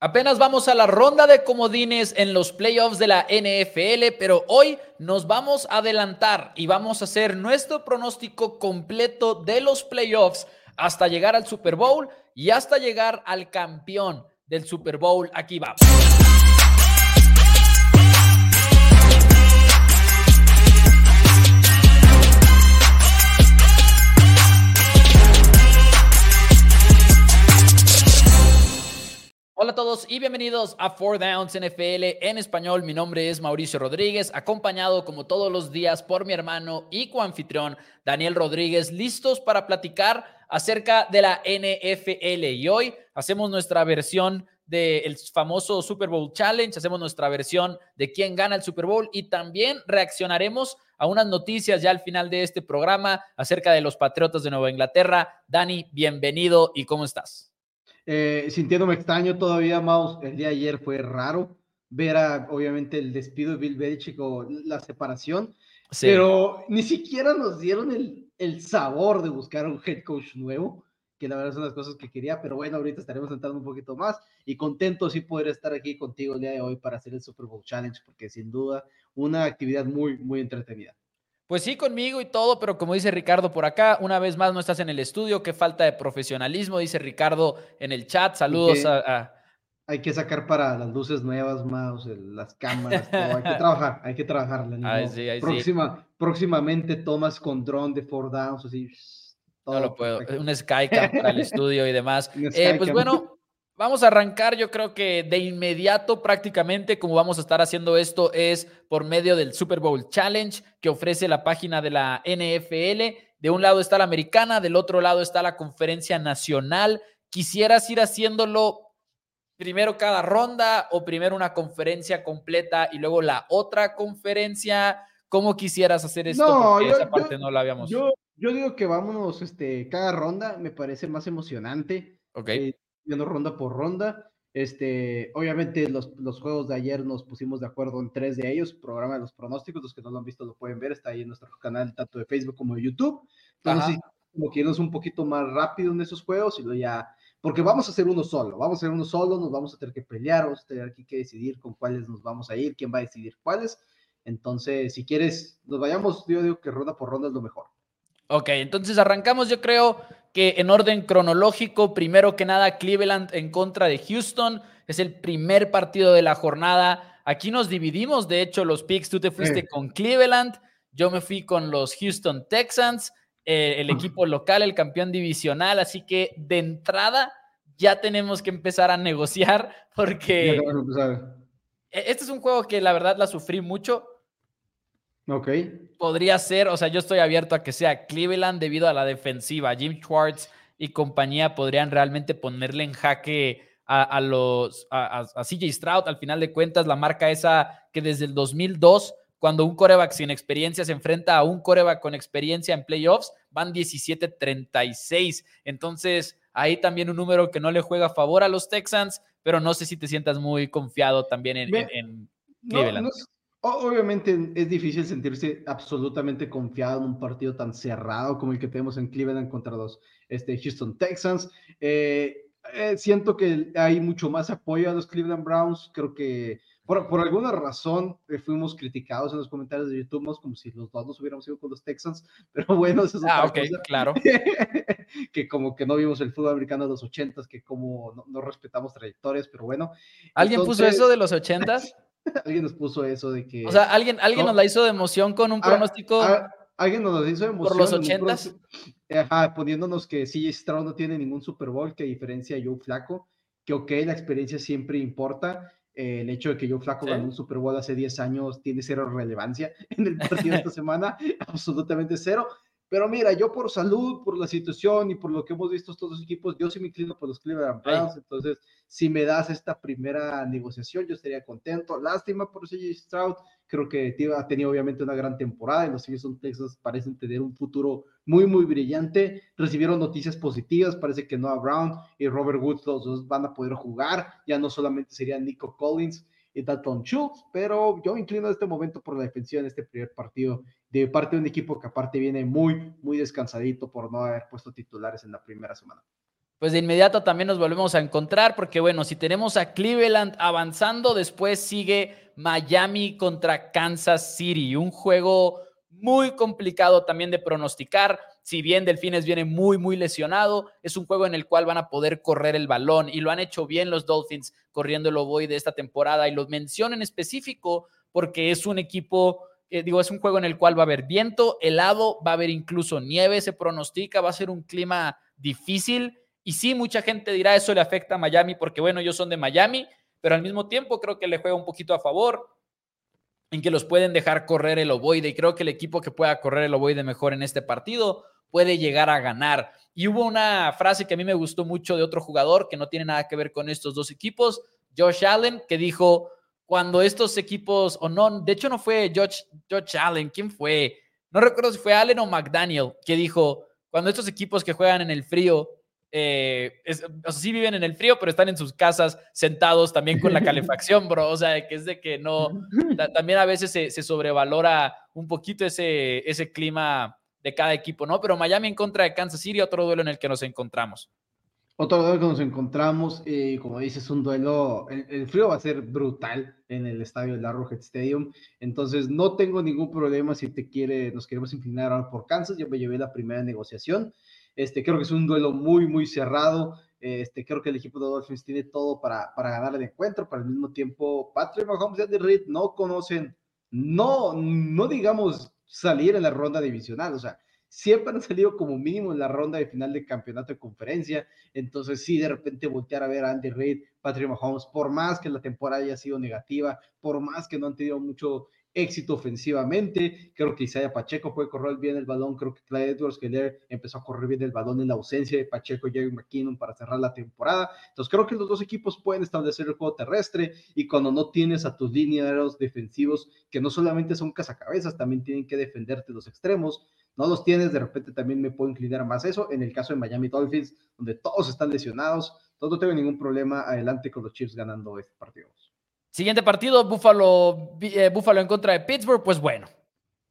Apenas vamos a la ronda de comodines en los playoffs de la NFL, pero hoy nos vamos a adelantar y vamos a hacer nuestro pronóstico completo de los playoffs hasta llegar al Super Bowl y hasta llegar al campeón del Super Bowl. Aquí vamos. Hola a todos y bienvenidos a Four Downs NFL en español. Mi nombre es Mauricio Rodríguez, acompañado como todos los días por mi hermano y coanfitrión Daniel Rodríguez, listos para platicar acerca de la NFL. Y hoy hacemos nuestra versión del famoso Super Bowl Challenge, hacemos nuestra versión de quién gana el Super Bowl y también reaccionaremos a unas noticias ya al final de este programa acerca de los Patriotas de Nueva Inglaterra. Dani, bienvenido y ¿cómo estás? Eh, sintiéndome extraño todavía, Maus, el día de ayer fue raro ver a, obviamente, el despido de Bill Belichick o la separación, pero ni siquiera nos dieron el, el sabor de buscar un head coach nuevo, que la verdad son las cosas que quería, pero bueno, ahorita estaremos entrando un poquito más y contento sí poder estar aquí contigo el día de hoy para hacer el Super Bowl Challenge, porque sin duda una actividad muy, muy entretenida. Pues sí, conmigo y todo, pero como dice Ricardo por acá, una vez más no estás en el estudio, qué falta de profesionalismo, dice Ricardo en el chat. Saludos a, Hay que sacar para las luces nuevas, más las cámaras, todo. hay que trabajar, hay que trabajar. Próxima, Próximamente tomas con dron de four downs, así. no lo puedo, un Skycam para el estudio y demás. Eh, pues bueno, Vamos a arrancar, yo creo que de inmediato prácticamente como vamos a estar haciendo esto es por medio del Super Bowl Challenge que ofrece la página de la NFL. De un lado está la americana, del otro lado está la conferencia nacional. ¿Quisieras ir haciéndolo primero cada ronda o primero una conferencia completa y luego la otra conferencia? ¿Cómo quisieras hacer esto? No, esa parte no la habíamos. Yo, yo, digo que vámonos este, cada ronda, me parece más emocionante. Ok. Eh, viendo ronda por ronda. Este, obviamente los, los, juegos de ayer nos pusimos de acuerdo en tres de ellos, programa de los pronósticos, los que no lo han visto lo pueden ver, está ahí en nuestro canal tanto de Facebook como de YouTube. Entonces, como que irnos un poquito más rápido en esos juegos y lo ya, porque vamos a hacer uno solo, vamos a hacer uno solo, nos vamos a tener que pelear, vamos a tener aquí que decidir con cuáles nos vamos a ir, quién va a decidir cuáles. Entonces, si quieres, nos vayamos, yo digo que ronda por ronda es lo mejor. Ok, entonces arrancamos, yo creo, que en orden cronológico, primero que nada, Cleveland en contra de Houston. Es el primer partido de la jornada. Aquí nos dividimos, de hecho, los picks. Tú te fuiste con Cleveland, yo me fui con los Houston Texans, eh, el equipo local, el campeón divisional. Así que de entrada ya tenemos que empezar a negociar porque e, este es un juego que la verdad la sufrí mucho Ok. Podría ser, o sea, yo estoy abierto a que sea Cleveland debido a la defensiva. Jim Schwartz y compañía podrían realmente ponerle en jaque a, los a, CJ Stroud. Al final de cuentas, la marca esa que desde el 2002, cuando un coreback sin experiencia se enfrenta a un coreback con experiencia en playoffs, van 17-36. Entonces, ahí también un número que no le juega a favor a los Texans, pero no sé si te sientas muy confiado también en, Cleveland. Obviamente es difícil sentirse absolutamente confiado en un partido tan cerrado como el que tenemos en Cleveland contra los este, Houston Texans. Eh, eh, siento que hay mucho más apoyo a los Cleveland Browns. Creo que por, por alguna razón eh, fuimos criticados en los comentarios de YouTube, como si los dos nos hubiéramos ido con los Texans. Pero bueno, eso es ah, ok, claro. que como que no vimos el fútbol americano de los ochentas, que como no, respetamos trayectorias, pero bueno. ¿Alguien puso eso de los ochentas? Alguien nos puso eso de que. O sea, alguien, alguien nos la hizo de emoción con un ah, pronóstico. Ah, alguien nos la hizo de emoción. Por los ochentas. Ajá, poniéndonos que CJ Stroud no tiene ningún Super Bowl, que diferencia a Joe Flaco. Que ok, la experiencia siempre importa. Eh, el hecho de que Joe Flaco ganó un Super Bowl hace 10 años tiene cero relevancia en el partido de esta semana. Absolutamente cero. Pero mira, yo por salud, por la situación y por lo que hemos visto estos dos equipos, yo sí me inclino por los Cleveland Browns. Entonces, si me das esta primera negociación, yo estaría contento. Lástima por CJ Stroud. Creo que ha tenido obviamente una gran temporada y los Houston Texas parecen tener un futuro muy, muy brillante. Recibieron noticias positivas. Parece que Noah Brown y Robert Woods los dos van a poder jugar. Ya no solamente serían Nico Collins Dalton Schultz, pero yo inclino en este momento por la defensiva en este primer partido de parte de un equipo que aparte viene muy, muy descansadito por no haber puesto titulares en la primera semana. pues de inmediato también nos volvemos a encontrar, porque bueno, si tenemos a Cleveland avanzando, después sigue Miami contra Kansas City, un juego muy complicado también de pronosticar. Si bien Delfines viene muy, muy lesionado, es un juego en el cual van a poder correr el balón y lo han hecho bien los Dolphins corriendo el Oboy de esta temporada y lo menciono en específico porque es un equipo, eh, digo, es un juego en el cual va a haber viento, helado, va a haber incluso nieve, se pronostica, va a ser un clima difícil. Y sí, mucha gente dirá eso le afecta a Miami porque, bueno, ellos son de Miami, pero al mismo tiempo creo que le juega un poquito a favor en que los pueden dejar correr el ovoide y creo que el equipo que pueda correr el ovoide mejor en este partido puede llegar a ganar. Y hubo una frase que a mí me gustó mucho de otro jugador que no tiene nada que ver con estos dos equipos, Josh Allen, que dijo, cuando estos equipos, o no, de hecho no fue Josh, Josh Allen, ¿quién fue? No recuerdo si fue Allen o McDaniel, que dijo, cuando estos equipos que juegan en el frío eh, o sea, sí viven en el frío, pero están en sus casas sentados también con la calefacción, bro. O sea, que es de que no, también a veces se, sobrevalora un poquito ese, ese clima de cada equipo, ¿no? Pero Miami en contra de Kansas City, otro duelo en el que nos encontramos. Otro duelo que nos encontramos, eh, como dices, un duelo, el, frío va a ser brutal en el estadio del Arrowhead Stadium, entonces no tengo ningún problema si te quiere, nos queremos inclinar por Kansas, yo me llevé la primera negociación, este, creo que es un duelo muy, muy cerrado. Este, creo que el equipo de Dolphins tiene todo para, para ganar el encuentro, pero al mismo tiempo Patrick Mahomes y Andy Reid no conocen, no, no digamos salir en la ronda divisional, o sea, siempre han salido como mínimo en la ronda de final de campeonato de conferencia, entonces sí, de repente voltear a ver a Andy Reid, Patrick Mahomes, por más que la temporada haya sido negativa, por más que no han tenido mucho éxito ofensivamente. Creo que Isaiah Pacheco puede correr bien el balón. Creo que Clyde Edwards Keller empezó a correr bien el balón en la ausencia de Pacheco y Jerry McKinnon para cerrar la temporada. Entonces creo que los dos equipos pueden establecer el juego terrestre y cuando no tienes a tus linieros defensivos que no solamente son cazacabezas, también tienen que defenderte los extremos. No los tienes, de repente también me puedo inclinar más eso. En el caso de Miami Dolphins, donde todos están lesionados, no tengo ningún problema adelante con los Chiefs ganando este partido. Siguiente partido, Buffalo, eh, Buffalo en contra de Pittsburgh, pues bueno,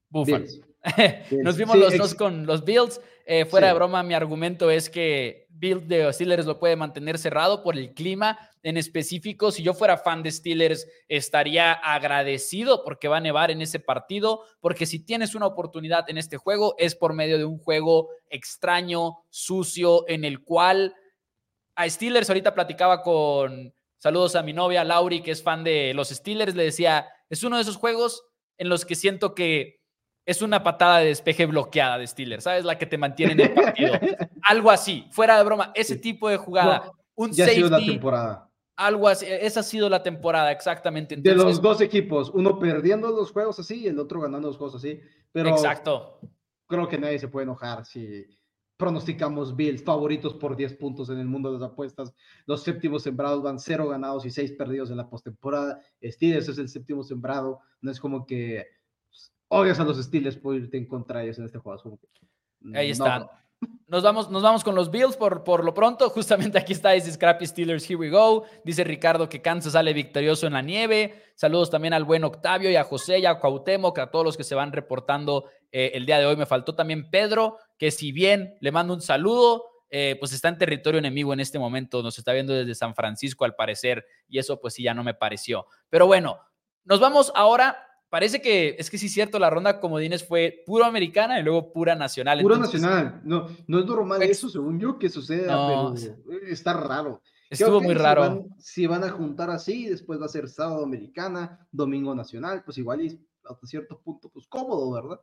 Buffalo. Nos vimos los dos con los Bills. Eh, fuera de broma, mi argumento es que Bills de Steelers lo puede mantener cerrado por el clima. En específico, si yo fuera fan de Steelers, estaría agradecido porque va a nevar en ese partido, porque si tienes una oportunidad en este juego, es por medio de un juego extraño, sucio, en el cual a Steelers ahorita platicaba con Saludos a mi novia Lauri, que es fan de los Steelers. Le decía, es uno de esos juegos en los que siento que es una patada de despeje bloqueada de Steelers, ¿sabes? La que te mantiene en el partido. Algo así, fuera de broma, ese tipo de jugada. un ya ha sido la temporada. Algo así, esa ha sido la temporada, exactamente. de los dos equipos, uno perdiendo los juegos así y el otro ganando los juegos así. Pero Exacto. Creo que nadie se puede enojar si, pronosticamos Bills favoritos por 10 puntos en el mundo de las apuestas. Los séptimos sembrados van 0 ganados y 6 perdidos en la postemporada. Steelers es el séptimo sembrado. No es como que pues, odias a los Steelers por irte en contra de ellos en este juego. Ahí están. Nos vamos, nos vamos con los Bills por, por lo pronto. Justamente aquí está, dice Scrappy Steelers, here we go. Dice Ricardo que Kansas sale victorioso en la nieve. Saludos también al buen Octavio y a José y a Cuauhtémoc, a todos los que se van reportando eh, el día de hoy. Me faltó también Pedro, que si bien le mando un saludo, eh, pues está en territorio enemigo en este momento. Nos está viendo desde San Francisco al parecer y eso pues sí ya no me pareció. Pero bueno, nos vamos ahora parece que es que sí es cierto, la ronda comodines fue puro americana y luego pura nacional. Pura nacional, no, no es normal pues eso, según yo, que suceda, pero está raro. Estuvo muy raro. Si van, a juntar así, después va a ser sábado americana, domingo nacional, pues igual y hasta cierto punto, pues cómodo, ¿verdad?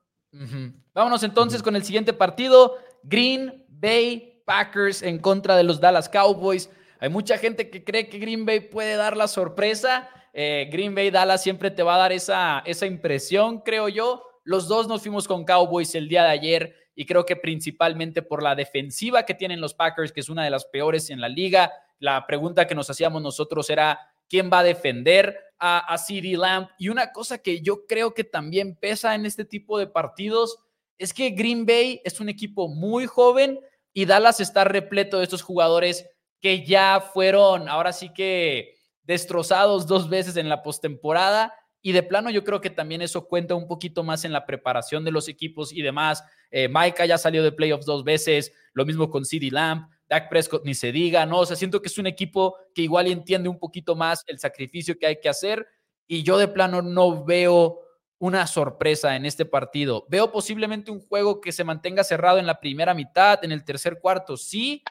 Vámonos entonces con el siguiente partido, Green Bay Packers en contra de los Dallas Cowboys. Hay mucha gente que cree que Green Bay puede dar la sorpresa. Eh, Green Bay Dallas siempre te va a dar esa, esa impresión, creo yo. Los dos nos fuimos con Cowboys el día de ayer y creo que principalmente por la defensiva que tienen los Packers, que es una de las peores en la liga. La pregunta que nos hacíamos nosotros era, ¿quién va a defender a, a CD Lamb? Y una cosa que yo creo que también pesa en este tipo de partidos es que Green Bay es un equipo muy joven y Dallas está repleto de estos jugadores que ya fueron, ahora sí que destrozados dos veces en la postemporada. Y de plano yo creo que también eso cuenta un poquito más en la preparación de los equipos y demás. Eh, Maika ya salió de playoffs dos veces, lo mismo con CD Lamb. Dak Prescott ni se diga, ¿no? O sea, siento que es un equipo que igual entiende un poquito más el sacrificio que hay que hacer y yo de plano no veo una sorpresa en este partido. Veo posiblemente un juego que se mantenga cerrado en la primera mitad, en el tercer cuarto, sí,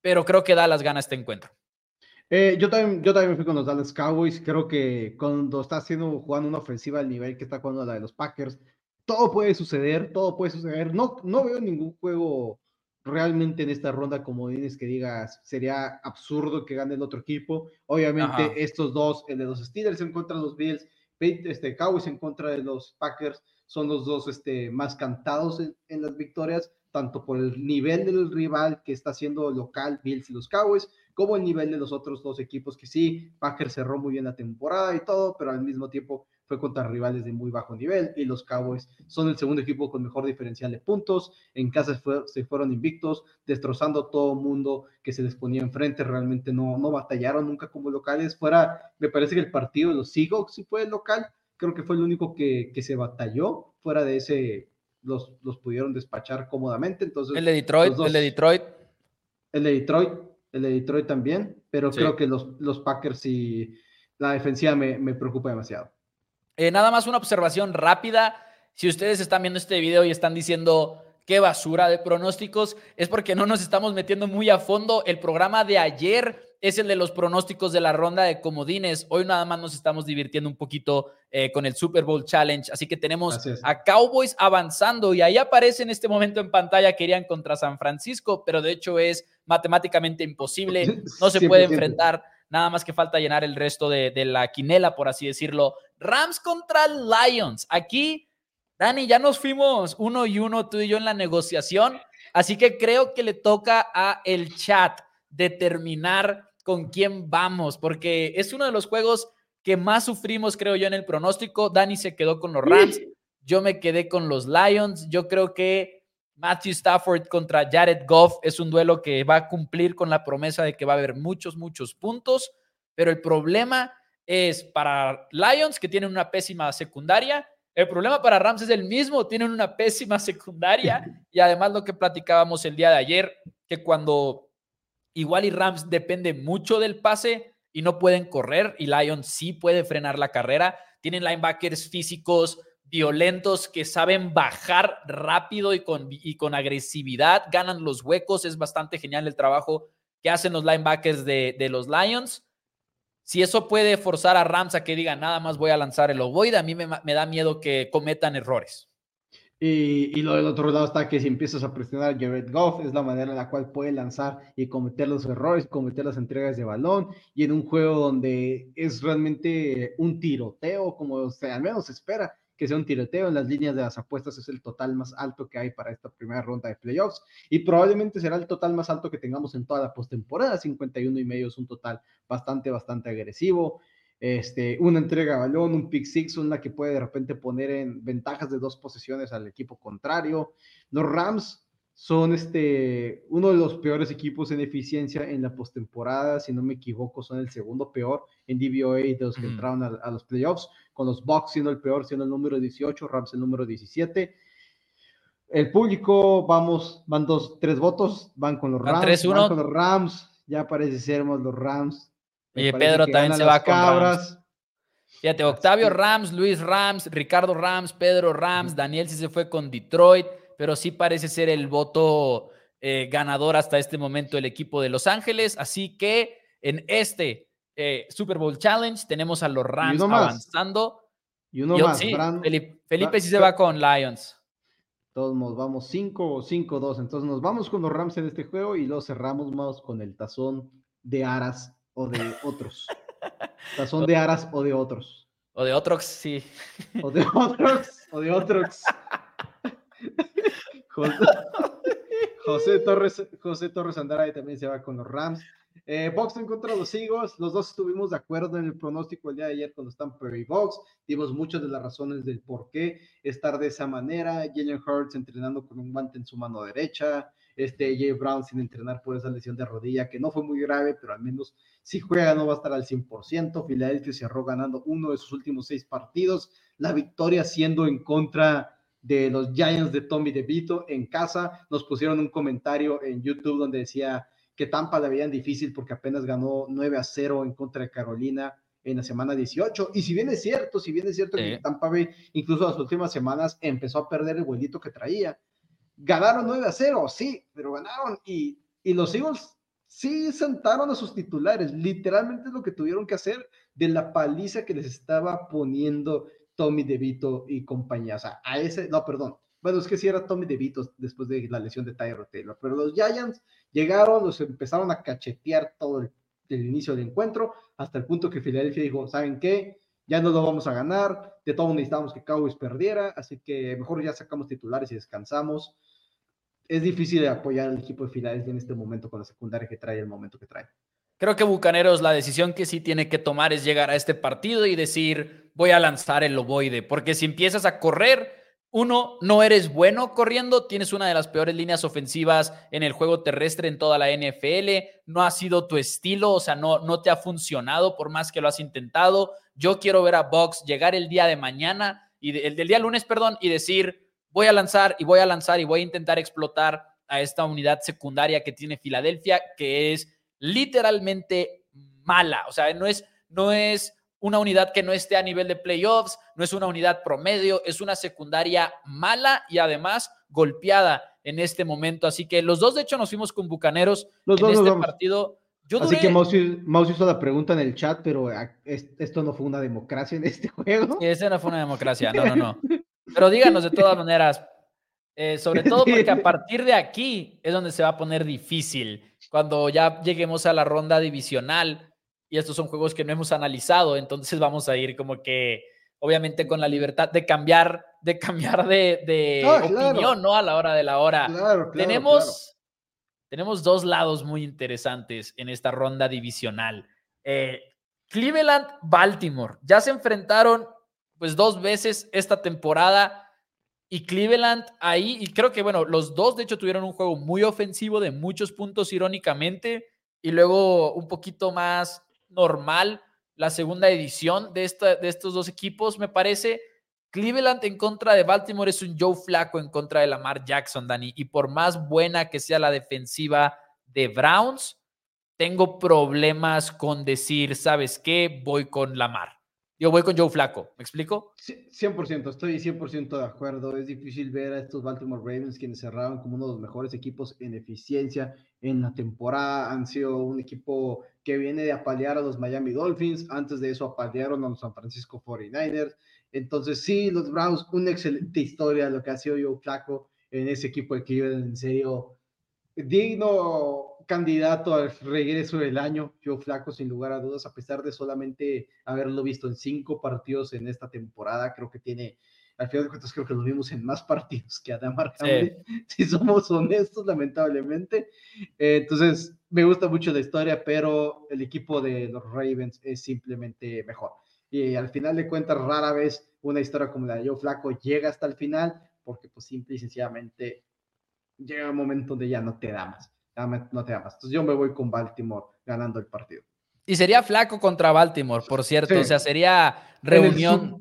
pero creo que da las ganas este encuentro. Eh, yo, también, yo también fui con los Dallas Cowboys. Creo que cuando está haciendo, jugando una ofensiva al nivel que está jugando la de los Packers, todo puede suceder, todo puede suceder. No, no veo ningún juego realmente en esta ronda como dices que digas, sería absurdo que gane el otro equipo. Obviamente estos dos, el de los Steelers en contra de los Bills, este, Cowboys en contra de los Packers, son los dos este, más cantados en, en las victorias, tanto por el nivel del rival que está haciendo local Bills y los Cowboys, como el nivel de los otros dos equipos que sí, Packers cerró muy bien la temporada y todo, pero al mismo tiempo fue contra rivales de muy bajo nivel y los Cowboys son el segundo equipo con mejor diferencial de puntos. En casa se fueron invictos, destrozando todo mundo que se les ponía enfrente. Realmente no, no batallaron nunca como locales. Fuera, me parece que el partido de los Seahawks sí fue el local. Creo que fue el único que, que se batalló. Fuera de ese, los, los pudieron despachar cómodamente. Entonces, el de Detroit, el de Detroit. El de Detroit, el de Detroit también, pero creo que los, los Packers y la defensiva me, me preocupa demasiado. Eh, nada más una observación rápida. Si ustedes están viendo este video y están diciendo qué basura de pronósticos, es porque no nos estamos metiendo muy a fondo. El programa de ayer es el de los pronósticos de la ronda de comodines. Hoy nada más nos estamos divirtiendo un poquito eh, con el Super Bowl Challenge. Así que tenemos a Cowboys avanzando y ahí aparece en este momento en pantalla que irían contra San Francisco, pero de hecho es matemáticamente imposible. No se puede enfrentar Nada más que falta llenar el resto de, la quinela, por así decirlo. Rams contra Lions. Aquí, Dani, ya nos fuimos uno y uno, tú y yo en la negociación. Así que creo que le toca a el chat determinar con quién vamos, porque es uno de los juegos que más sufrimos, creo yo, en el pronóstico. Dani se quedó con los Rams, yo me quedé con los Lions. Yo creo que Matthew Stafford contra Jared Goff es un duelo que va a cumplir con la promesa de que va a haber muchos, muchos puntos, pero el problema es para Lions, que tienen una pésima secundaria. El problema para Rams es el mismo, tienen una pésima secundaria y además lo que platicábamos el día de ayer, que cuando igual y Rams depende mucho del pase y no pueden correr y Lions sí puede frenar la carrera, tienen linebackers físicos, violentos que saben bajar rápido y con, y con agresividad, ganan los huecos. Es bastante genial el trabajo que hacen los linebackers de, los Lions. Si eso puede forzar a Rams a que diga nada más voy a lanzar el ovoide, a mí me, da miedo que cometan errores. Y, lo del otro lado está que si empiezas a presionar a Jared Goff, es la manera en la cual puede lanzar y cometer los errores, cometer las entregas de balón. Y en un juego donde es realmente un tiroteo, como se al menos se espera, que sea un tiroteo en las líneas de las apuestas, es el total más alto que hay para esta primera ronda de playoffs y probablemente será el total más alto que tengamos en toda la postemporada, 51 y medio es un total bastante, bastante agresivo. Este, una entrega de balón, un pick six, una que puede de repente poner en ventajas de dos posesiones al equipo contrario. Los Rams son este, uno de los peores equipos en eficiencia en la postemporada, si no me equivoco, son el segundo peor en DVOA de los que entraron a, los playoffs, con los Bucks siendo el peor, siendo el número 18, Rams el número 17. El público, vamos, van dos, tres votos, van con los Rams, van con los Rams, ya parece ser los Rams. y Pedro también se va con Rams. Fíjate, Octavio Rams, Luis Rams, Ricardo Rams, Pedro Rams, Daniel sí se fue con Detroit pero sí parece ser el voto eh, ganador hasta este momento el equipo de Los Ángeles. Así que en este eh, Super Bowl Challenge tenemos a los Rams avanzando. Y uno más. Felipe, sí se va con Lions. Todos nos vamos 5 o 5-2. Entonces nos vamos con los Rams en este juego y lo cerramos más con el tazón de Aras o de otros. tazón de Aras o de otros. O de otros, sí. O de otros, o de otros. José, Torres, José Torres Andrade también se va con los Rams. Eh, Boxton contra los Eagles, los dos estuvimos de acuerdo en el pronóstico el día de ayer cuando están Perry Box, dimos muchas de las razones del por qué estar de esa manera, Jalen Hurts entrenando con un guante en su mano derecha, este Jay Brown sin entrenar por esa lesión de rodilla que no fue muy grave, pero al menos si juega no va a estar al 100%, Philadelphia cerró ganando uno de sus últimos seis partidos, la victoria siendo en contra de los Giants de Tommy DeVito en casa. Nos pusieron un comentario en YouTube donde decía que Tampa la veían difícil porque apenas ganó 9 a 0 en contra de Carolina en la semana 18. Y si bien es cierto, si bien es cierto que Tampa Bay, incluso las últimas semanas, empezó a perder el vuelito que traía. Ganaron 9 a 0, sí, pero ganaron. Y, y los Eagles sí sentaron a sus titulares. Literalmente es lo que tuvieron que hacer de la paliza que les estaba poniendo Tommy DeVito y compañía. O sea, a ese, no, perdón. Bueno, es que sí era Tommy DeVito después de la lesión de Tyro Taylor, pero los Giants llegaron, los empezaron a cachetear todo el del inicio del encuentro, hasta el punto que Filadelfia dijo, ¿saben qué? Ya no lo vamos a ganar, de todo necesitamos que Cowboys perdiera, así que mejor ya sacamos titulares y descansamos. Es difícil apoyar al equipo de Filadelfia en este momento con la secundaria que trae el momento que trae. Creo que Bucaneros la decisión que sí tiene que tomar es llegar a este partido y decir, voy a lanzar el ovoide, porque si empiezas a correr, uno, no eres bueno corriendo, tienes una de las peores líneas ofensivas en el juego terrestre en toda la NFL, no ha sido tu estilo, o sea, no, no te ha funcionado por más que lo has intentado. Yo quiero ver a Box llegar el día de mañana, y el del día lunes, perdón, y decir, voy a lanzar y voy a lanzar y voy a intentar explotar a esta unidad secundaria que tiene Filadelfia, que es literalmente mala, o sea, no es, no es una unidad que no esté a nivel de playoffs, no es una unidad promedio, es una secundaria mala y además golpeada en este momento. Así que los dos, de hecho, nos fuimos con Bucaneros en este partido. Así que Mouse, hizo la pregunta en el chat, pero ah, esto no fue una democracia en este juego. Sí, esa no fue una democracia, no, no, no. Pero díganos de todas maneras, eh, sobre todo porque a partir de aquí es donde se va a poner difícil. Cuando ya lleguemos a la ronda divisional, y estos son juegos que no hemos analizado, entonces vamos a ir como que, obviamente, con la libertad de cambiar, de cambiar de, ah, opinión, ¿no? A la hora de la hora. tenemos, tenemos dos lados muy interesantes en esta ronda divisional. Eh, Cleveland, Baltimore, ya se enfrentaron pues dos veces esta temporada y Cleveland ahí, y creo que bueno, los dos de hecho tuvieron un juego muy ofensivo de muchos puntos irónicamente y luego un poquito más normal la segunda edición de, esta, de estos dos equipos, me parece. Cleveland en contra de Baltimore es un Joe Flaco en contra de Lamar Jackson, Dani. Y por más buena que sea la defensiva de Browns, tengo problemas con decir, ¿sabes qué? Voy con Lamar. Yo voy con Joe Flaco, ¿me explico? 100%, estoy 100% de acuerdo. Es difícil ver a estos Baltimore Ravens quienes cerraron como uno de los mejores equipos en eficiencia en la temporada. Han sido un equipo que viene de apalear a los Miami Dolphins. Antes de eso apalearon a los San Francisco 49ers. Entonces, sí, los Browns, una excelente historia lo que ha sido Joe Flaco en ese equipo de Cleveland. En serio, digno candidato al regreso del año, Joe Flaco, sin lugar a dudas, a pesar de solamente haberlo visto en cinco partidos en esta temporada, creo que tiene, al final de cuentas, creo que lo vimos en más partidos que Adam Hamlin, si somos honestos, lamentablemente. Eh, entonces, me gusta mucho la historia, pero el equipo de los Ravens es simplemente mejor. Y al final de cuentas, rara vez una historia como la de Joe Flaco llega hasta el final, porque pues simple y sencillamente llega un momento donde ya no te da más no te amas. Entonces yo me voy con Baltimore ganando el partido. Y sería flaco contra Baltimore, por cierto. O sea, sería reunión.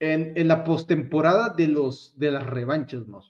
En, en, la postemporada de los de las revanchas, ¿no?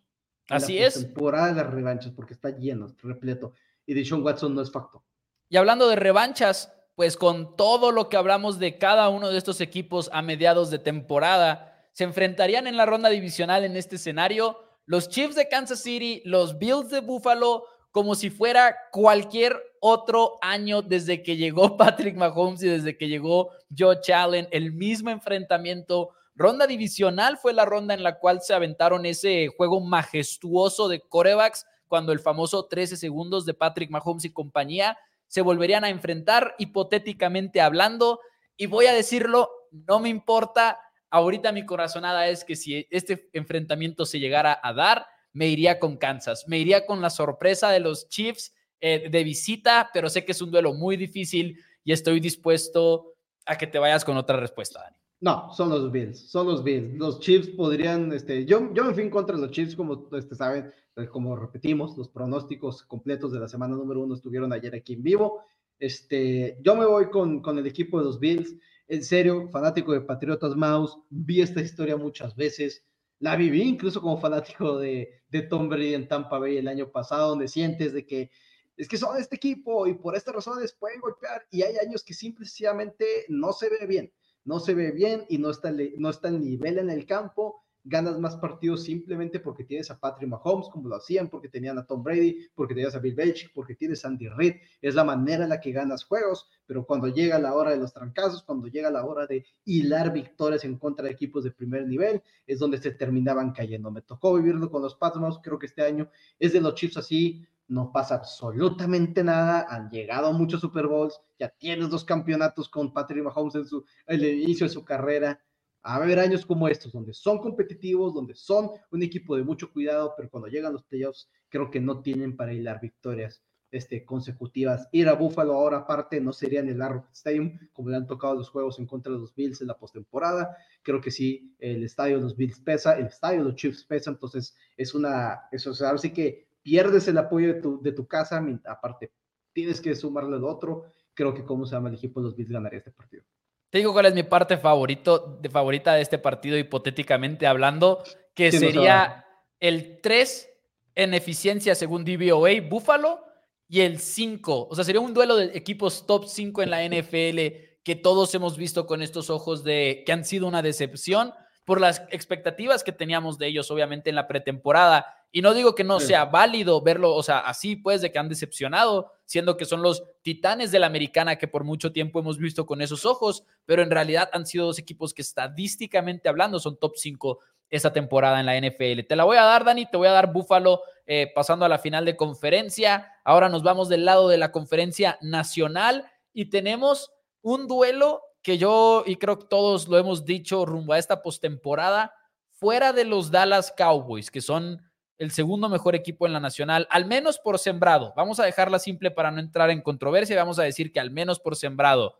Así es. Temporada de las revanchas, porque está lleno, repleto. Y de Sean Watson no es facto. Y hablando de revanchas, pues con todo lo que hablamos de cada uno de estos equipos a mediados de temporada, se enfrentarían en la ronda divisional en este escenario los Chiefs de Kansas City, los Bills de Buffalo, como si fuera cualquier otro año desde que llegó Patrick Mahomes y desde que llegó Joe Allen, el mismo enfrentamiento. Ronda divisional fue la ronda en la cual se aventaron ese juego majestuoso de corebacks cuando el famoso 13 segundos de Patrick Mahomes y compañía se volverían a enfrentar hipotéticamente hablando. Y voy a decirlo, no me importa. Ahorita mi corazonada es que si este enfrentamiento se llegara a dar, me iría con Kansas. Me iría con la sorpresa de los Chiefs eh, de visita, pero sé que es un duelo muy difícil y estoy dispuesto a que te vayas con otra respuesta, Dani. No, son los Bills, son los Bills. Los Chiefs podrían, este, yo, yo me fui en contra de los Chiefs, como este, saben, eh, como repetimos, los pronósticos completos de la semana número uno estuvieron ayer aquí en vivo. Este, yo me voy con, con el equipo de los Bills. En serio, fanático de Patriotas Mouse, vi esta historia muchas veces la viví incluso como fanático de, de Tom Brady en Tampa Bay el año pasado, donde sientes de que es que son este equipo y por estas razones pueden golpear y hay años que simplemente no se ve bien, no se ve bien y no está, no está el nivel en el campo ganas más partidos simplemente porque tienes a Patrick Mahomes, como lo hacían, porque tenían a Tom Brady, porque tenías a Bill Belichick, porque tienes a Andy Reid. Es la manera en la que ganas juegos, pero cuando llega la hora de los trancazos, cuando llega la hora de hilar victorias en contra de equipos de primer nivel, es donde se terminaban cayendo. Me tocó vivirlo con los Patriots, creo que este año es de los Chiefs así, no pasa absolutamente nada, han llegado muchos Super Bowls, ya tienes dos campeonatos con Patrick Mahomes en, su, el inicio de su carrera, a haber años como estos, donde son competitivos, donde son un equipo de mucho cuidado, pero cuando llegan los playoffs, creo que no tienen para hilar victorias este, consecutivas. Ir a Buffalo ahora aparte no sería en el Arrowhead Stadium, como le han tocado los juegos en contra de los Bills en la postemporada. Creo que sí, el estadio de los Bills pesa, el estadio de los Chiefs pesa, entonces es una, eso, o sea, ahora sí que pierdes el apoyo de tu, de tu casa, aparte tienes que sumarle el otro. Creo que, ¿cómo se llama el equipo de los Bills ganaría este partido? Te digo cuál es mi parte favorito, de favorita de este partido, hipotéticamente hablando, que sería el 3 en eficiencia según DVOA, Buffalo, y el 5. O sea, sería un duelo de equipos top 5 en la NFL que todos hemos visto con estos ojos de que han sido una decepción por las expectativas que teníamos de ellos, obviamente, en la pretemporada. Y no digo que no sea válido verlo, o sea, así pues, de que han decepcionado, siendo que son los titanes de la americana que por mucho tiempo hemos visto con esos ojos, pero en realidad han sido dos equipos que estadísticamente hablando son top 5 esta temporada en la NFL. Te la voy a dar, Dani, te voy a dar Búfalo eh, pasando a la final de conferencia. Ahora nos vamos del lado de la conferencia nacional y tenemos un duelo que yo, y creo que todos lo hemos dicho rumbo a esta postemporada, fuera de los Dallas Cowboys, que son el segundo mejor equipo en la nacional, al menos por sembrado. Vamos a dejarla simple para no entrar en controversia. Vamos a decir que al menos por sembrado,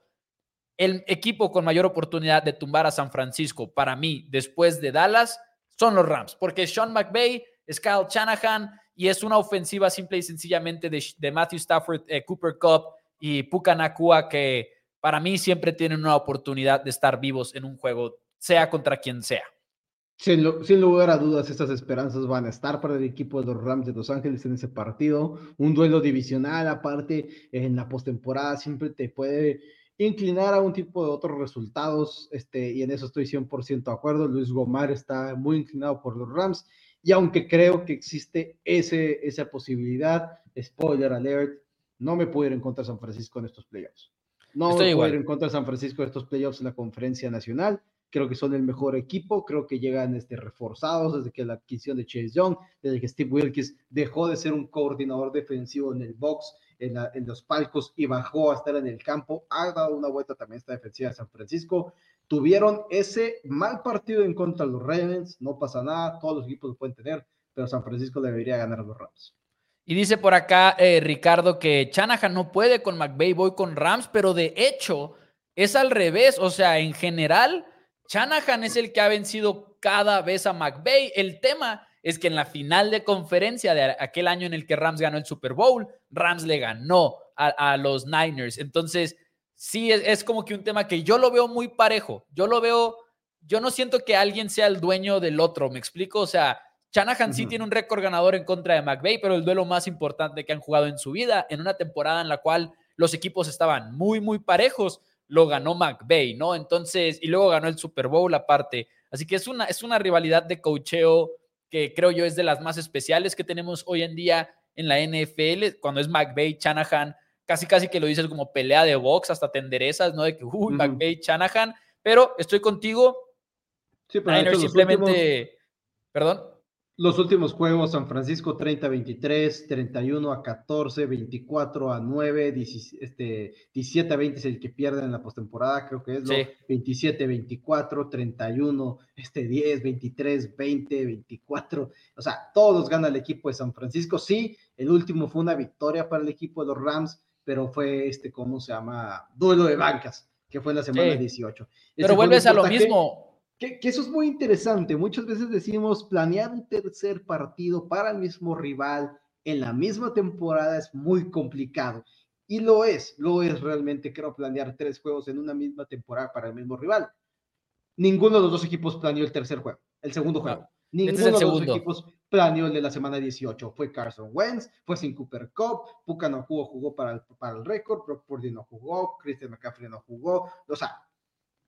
el equipo con mayor oportunidad de tumbar a San Francisco, para mí, después de Dallas, son los Rams, porque Sean McVay, es Kyle Shanahan y es una ofensiva simple y sencillamente de, Matthew Stafford, eh, Cooper Cup y Puka Nakua que para mí siempre tienen una oportunidad de estar vivos en un juego, sea contra quien sea. Sin, lugar a dudas, estas esperanzas van a estar para el equipo de los Rams de Los Ángeles en ese partido. Un duelo divisional, aparte, en la postemporada siempre te puede inclinar a un tipo de otros resultados, este, y en eso estoy 100% de acuerdo. Luis Gomar está muy inclinado por los Rams, y aunque creo que existe ese, esa posibilidad, spoiler alert, no me puedo ir en contra de San Francisco en estos playoffs. No Estoy me puedo ir en contra de San Francisco en estos playoffs en la conferencia nacional creo que son el mejor equipo, creo que llegan este, reforzados desde que la adquisición de Chase Young, desde que Steve Wilkes dejó de ser un coordinador defensivo en el box, en, los palcos y bajó a estar en el campo, ha dado una vuelta también esta defensiva de San Francisco. Tuvieron ese mal partido en contra de los Ravens, no pasa nada, todos los equipos lo pueden tener, pero San Francisco debería ganar a los Rams. Y dice por acá eh, Ricardo que Chanahan no puede con McVay, voy con Rams, pero de hecho es al revés, o sea, en general Shanahan es el que ha vencido cada vez a McVay. El tema es que en la final de conferencia de aquel año en el que Rams ganó el Super Bowl, Rams le ganó a, los Niners. Entonces, sí, es, como que un tema que yo lo veo muy parejo. Yo lo veo, yo no siento que alguien sea el dueño del otro, ¿me explico? O sea, Shanahan sí tiene un récord ganador en contra de McVay, pero el duelo más importante que han jugado en su vida, en una temporada en la cual los equipos estaban muy, muy parejos lo ganó McVay, ¿no? Entonces, y luego ganó el Super Bowl aparte. Así que es una, es una rivalidad de cocheo que creo yo es de las más especiales que tenemos hoy en día en la NFL, cuando es McVay, Shanahan, casi casi que lo dices como pelea de box, hasta tenderezas, ¿no? De que, uy, McVay, Shanahan, pero estoy contigo. Sí, pero simplemente, perdón. Los últimos juegos, San Francisco 30 23, 31 a 14, 24 a 9, 17, este, a 20 es el que pierden en la postemporada, creo que es, lo, 27 24, 31, este 10, 23, 20, 24, o sea, todos ganan el equipo de San Francisco. Sí, el último fue una victoria para el equipo de los Rams, pero fue este, ¿cómo se llama? Duelo de bancas, que fue en la semana 18. Pero vuelves a lo mismo que, eso es muy interesante. Muchas veces decimos planear un tercer partido para el mismo rival en la misma temporada es muy complicado. Y lo es, lo es realmente, creo, planear tres juegos en una misma temporada para el mismo rival. Ninguno de los dos equipos planeó el tercer juego, el segundo juego. Ninguno de los dos equipos planeó el de la semana 18. Fue Carson Wentz, fue sin Cooper Cup, Puka no jugó, jugó para el, para el récord, Brock Purdy no jugó, Christian McCaffrey no jugó. O sea,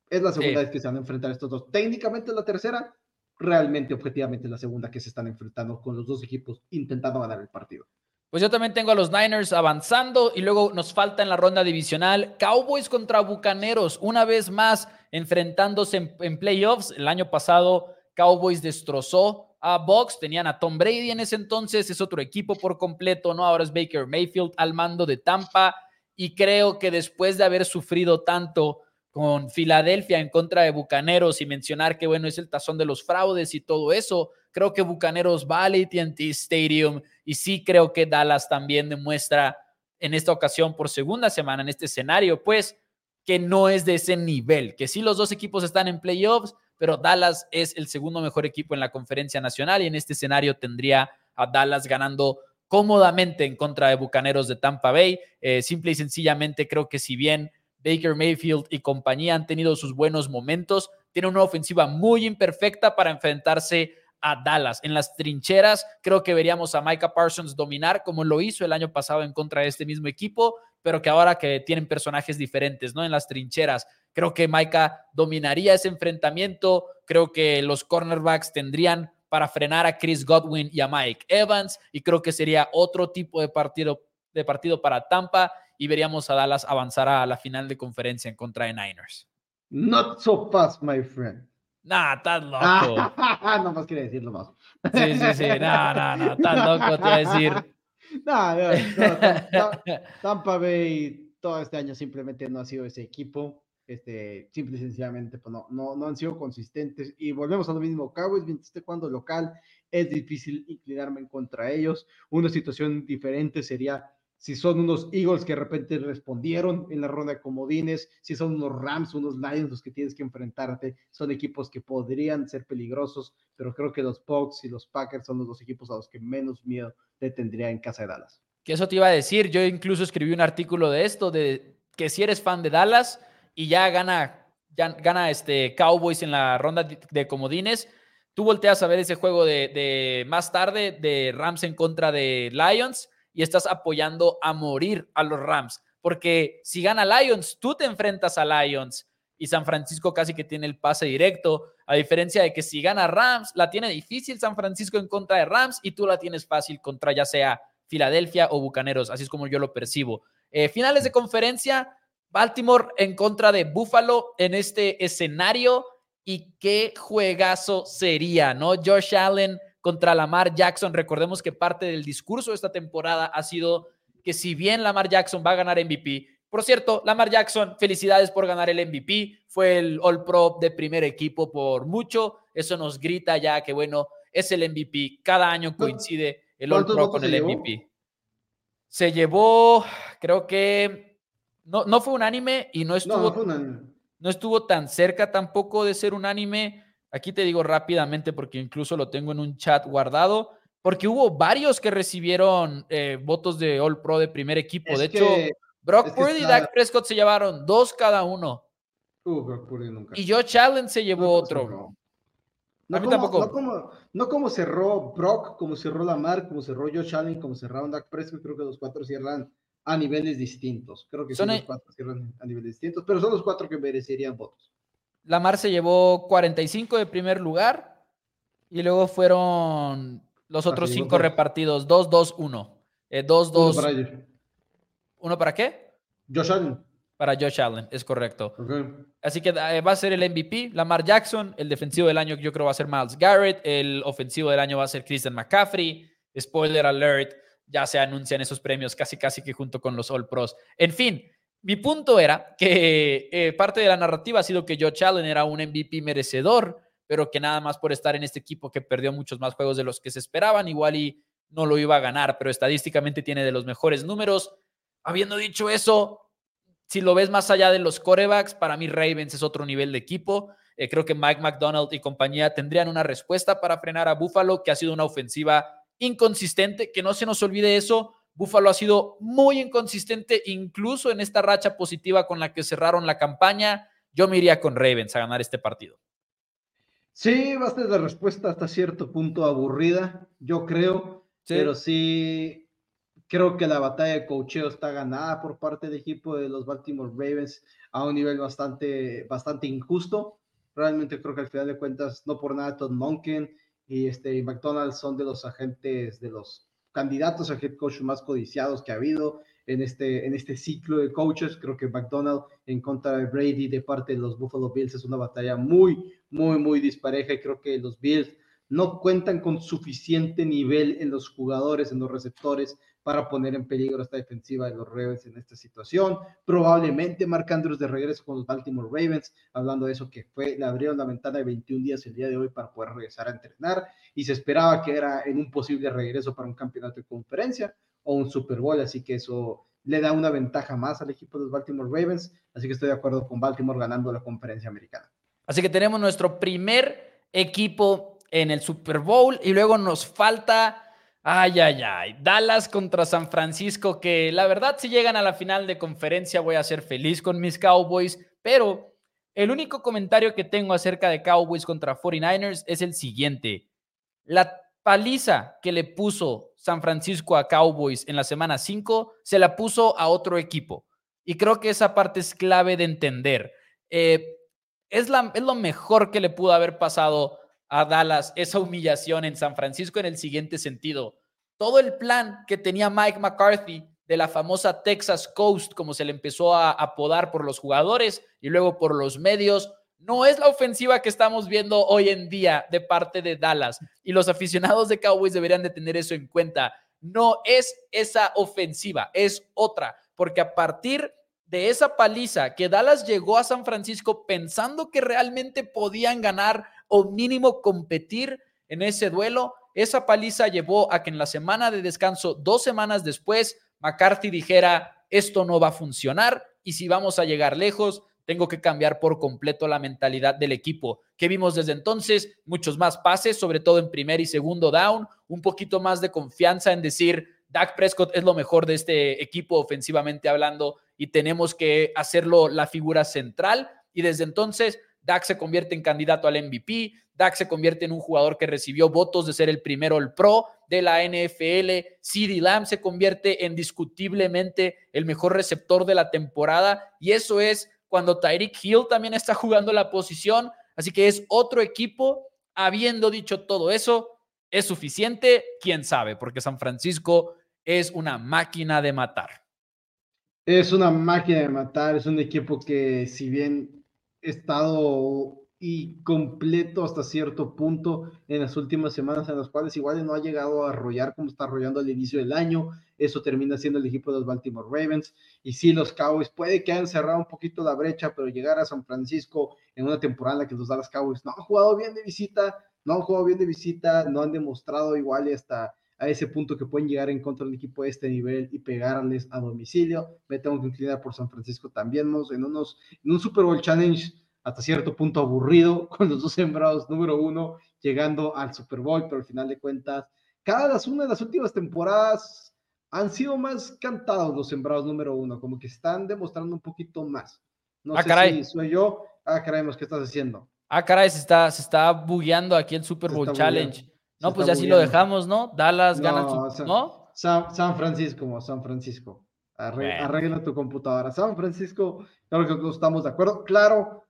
es la segunda vez que se van a enfrentar estos dos. Técnicamente la tercera, realmente, objetivamente, la segunda que se están enfrentando con los dos equipos intentando ganar el partido. Pues yo también tengo a los Niners avanzando y luego nos falta en la ronda divisional Cowboys contra Bucaneros, una vez más enfrentándose en, en playoffs. El año pasado Cowboys destrozó a Bucks, tenían a Tom Brady en ese entonces, es otro equipo por completo, ¿no? Ahora es Baker Mayfield al mando de Tampa y creo que después de haber sufrido tanto con Filadelfia en contra de Bucaneros y mencionar que, bueno, es el tazón de los fraudes y todo eso, creo que Bucaneros va al AT&T Stadium y sí creo que Dallas también demuestra en esta ocasión por segunda semana en este escenario, pues que no es de ese nivel, que sí los dos equipos están en playoffs, pero Dallas es el segundo mejor equipo en la conferencia nacional y en este escenario tendría a Dallas ganando cómodamente en contra de Bucaneros de Tampa Bay. Eh, simple y sencillamente creo que si bien Baker Mayfield y compañía han tenido sus buenos momentos, tiene una ofensiva muy imperfecta para enfrentarse a Dallas. En las trincheras, creo que veríamos a Micah Parsons dominar como lo hizo el año pasado en contra de este mismo equipo, pero que ahora que tienen personajes diferentes, ¿no? En las trincheras, creo que Micah dominaría ese enfrentamiento. Creo que los cornerbacks tendrían para frenar a Chris Godwin y a Mike Evans, y creo que sería otro tipo de partido, de partido para Tampa y veríamos a Dallas avanzar a la final de conferencia en contra de Niners. Not so fast, my friend. Nah, estás loco. no más quiere decirlo más. Sí, sí, sí. No, no, no. Estás loco, te voy a decir. No, no, Tampa Bay todo este año simplemente no ha sido ese equipo. Este, simple y sencillamente pues no, no, no han sido consistentes. Y volvemos a lo mismo. Cowboys, mientras esté cuando local, es difícil inclinarme en contra de ellos. Una situación diferente sería si son unos Eagles que de repente respondieron en la ronda de comodines, si son unos Rams, unos Lions los que tienes que enfrentarte, son equipos que podrían ser peligrosos, pero creo que los Bucks y los Packers son los dos equipos a los que menos miedo te tendría en casa de Dallas. Que eso te iba a decir, yo incluso escribí un artículo de esto, de que si eres fan de Dallas y ya gana, ya gana este Cowboys en la ronda de comodines, tú volteas a ver ese juego de más tarde de Rams en contra de Lions y estás apoyando a morir a los Rams. Porque si gana Lions, tú te enfrentas a Lions y San Francisco casi que tiene el pase directo, a diferencia de que si gana Rams, la tiene difícil San Francisco en contra de Rams y tú la tienes fácil contra ya sea Filadelfia o Bucaneros, así es como yo lo percibo. Eh, finales de conferencia, Baltimore en contra de Buffalo en este escenario y qué juegazo sería, ¿no? Josh Allen contra Lamar Jackson. Recordemos que parte del discurso de esta temporada ha sido que si bien Lamar Jackson va a ganar MVP, por cierto, Lamar Jackson, felicidades por ganar el MVP, fue el All Pro de primer equipo por mucho, eso nos grita ya que bueno, es el MVP, cada año coincide el All Pro con el MVP. Se llevó, creo que no, no fue unánime y no estuvo, no estuvo tan cerca tampoco de ser unánime. Aquí te digo rápidamente porque incluso lo tengo en un chat guardado, porque hubo varios que recibieron eh, votos de All Pro de primer equipo. de hecho, Brock Purdy y Dak Prescott se llevaron dos cada uno. Uh, Brock Purdy nunca. Y Josh Allen se llevó otro. No, como, tampoco. No como, no como, cerró Brock, como cerró Lamar, como cerró Josh Allen, como cerraron Dak Prescott, creo que los cuatro cierran a niveles distintos. Creo que son los cuatro cierran a niveles distintos, pero son los cuatro que merecerían votos. Lamar se llevó 45 de primer lugar y luego fueron los otros cinco repartidos, 2, 2, 1. 2, 2. ¿Uno para qué? Josh Allen. Para Josh Allen, es correcto. Así que eh, va a ser el MVP, Lamar Jackson. El defensivo del año yo creo va a ser Miles Garrett. El ofensivo del año va a ser Christian McCaffrey. Spoiler alert, ya se anuncian esos premios casi casi que junto con los All Pros. En fin, mi punto era que eh, parte de la narrativa ha sido que Josh Allen era un MVP merecedor, pero que nada más por estar en este equipo que perdió muchos más juegos de los que se esperaban, igual y no lo iba a ganar, pero estadísticamente tiene de los mejores números. Habiendo dicho eso, si lo ves más allá de los corebacks, para mí Ravens es otro nivel de equipo. Eh, creo que Mike McDonald y compañía tendrían una respuesta para frenar a Buffalo, que ha sido una ofensiva inconsistente, que no se nos olvide eso, Buffalo ha sido muy inconsistente, incluso en esta racha positiva con la que cerraron la campaña. Yo me iría con Ravens a ganar este partido. Sí, va a ser la respuesta hasta cierto punto aburrida, yo creo, pero sí creo que la batalla de cocheo está ganada por parte del equipo de los Baltimore Ravens a un nivel bastante, bastante injusto. Realmente creo que al final de cuentas, no por nada, Todd Monken y este McDonald's son de los agentes, de los candidatos a head coach más codiciados que ha habido en este, en este ciclo de coaches. Creo que McDonald en contra de Brady de parte de los Buffalo Bills es una batalla muy, muy, muy dispareja y creo que los Bills no cuentan con suficiente nivel en los jugadores, en los receptores, para poner en peligro esta defensiva de los Ravens en esta situación. Probablemente Mark Andrews de regreso con los Baltimore Ravens, hablando de eso que fue, le abrieron la ventana de 21 días el día de hoy para poder regresar a entrenar y se esperaba que era en un posible regreso para un campeonato de conferencia o un Super Bowl, así que eso le da una ventaja más al equipo de los Baltimore Ravens, así que estoy de acuerdo con Baltimore ganando la conferencia americana. Así que tenemos nuestro primer equipo en el Super Bowl y luego nos falta Ay, ay, ay. Dallas contra San Francisco, que la verdad si llegan a la final de conferencia voy a ser feliz con mis Cowboys, pero el único comentario que tengo acerca de Cowboys contra 49ers es el siguiente. La paliza que le puso San Francisco a Cowboys en la semana 5 se la puso a otro equipo. Y creo que esa parte es clave de entender. Eh, es, es lo mejor que le pudo haber pasado a Dallas esa humillación en San Francisco en el siguiente sentido. Todo el plan que tenía Mike McCarthy de la famosa Texas Coast, como se le empezó a apodar por los jugadores y luego por los medios, no es la ofensiva que estamos viendo hoy en día de parte de Dallas. Y los aficionados de Cowboys deberían de tener eso en cuenta. No es esa ofensiva, es otra, porque a partir de esa paliza que Dallas llegó a San Francisco pensando que realmente podían ganar o mínimo competir en ese duelo. Esa paliza llevó a que en la semana de descanso, dos semanas después, McCarthy dijera, esto no va a funcionar y si vamos a llegar lejos, tengo que cambiar por completo la mentalidad del equipo. que vimos desde entonces? Muchos más pases, sobre todo en primer y segundo down, un poquito más de confianza en decir, Dak Prescott es lo mejor de este equipo ofensivamente hablando y tenemos que hacerlo la figura central. Y desde entonces Dak se convierte en candidato al MVP, Dak se convierte en un jugador que recibió votos de ser el primero el pro de la NFL, CeeDee Lamb se convierte indiscutiblemente el mejor receptor de la temporada y eso es cuando Tyreek Hill también está jugando la posición, así que es otro equipo. Habiendo dicho todo eso, ¿es suficiente? ¿Quién sabe? Porque San Francisco es una máquina de matar. Es una máquina de matar, es un equipo que si bien estado y completo hasta cierto punto en las últimas semanas en las cuales igual no ha llegado a arrollar como está arrollando al inicio del año. Eso termina siendo el equipo de los Baltimore Ravens. Y sí, los Cowboys puede que hayan cerrado un poquito la brecha, pero llegar a San Francisco en una temporada en la que los Dallas Cowboys no han jugado bien de visita, no han jugado bien de visita, no han demostrado igual hasta a ese punto que pueden llegar en contra del equipo de este nivel y pegarles a domicilio. Me tengo que inclinar por San Francisco también, en, unos, en un Super Bowl Challenge hasta cierto punto aburrido, con los dos sembrados número uno llegando al Super Bowl, pero al final de cuentas, cada una de las últimas temporadas han sido más cantados los sembrados número uno, como que están demostrando un poquito más. No ah, sé caray. si soy yo. Ah, caray, ¿qué estás haciendo? Ah, caray, se está, se está bugueando aquí el Super Bowl Challenge. No, pues ya sí lo dejamos, ¿no? Dallas gana ¿no? San, Francisco, San Francisco. Arregla tu computadora. San Francisco, claro que estamos de acuerdo. Claro,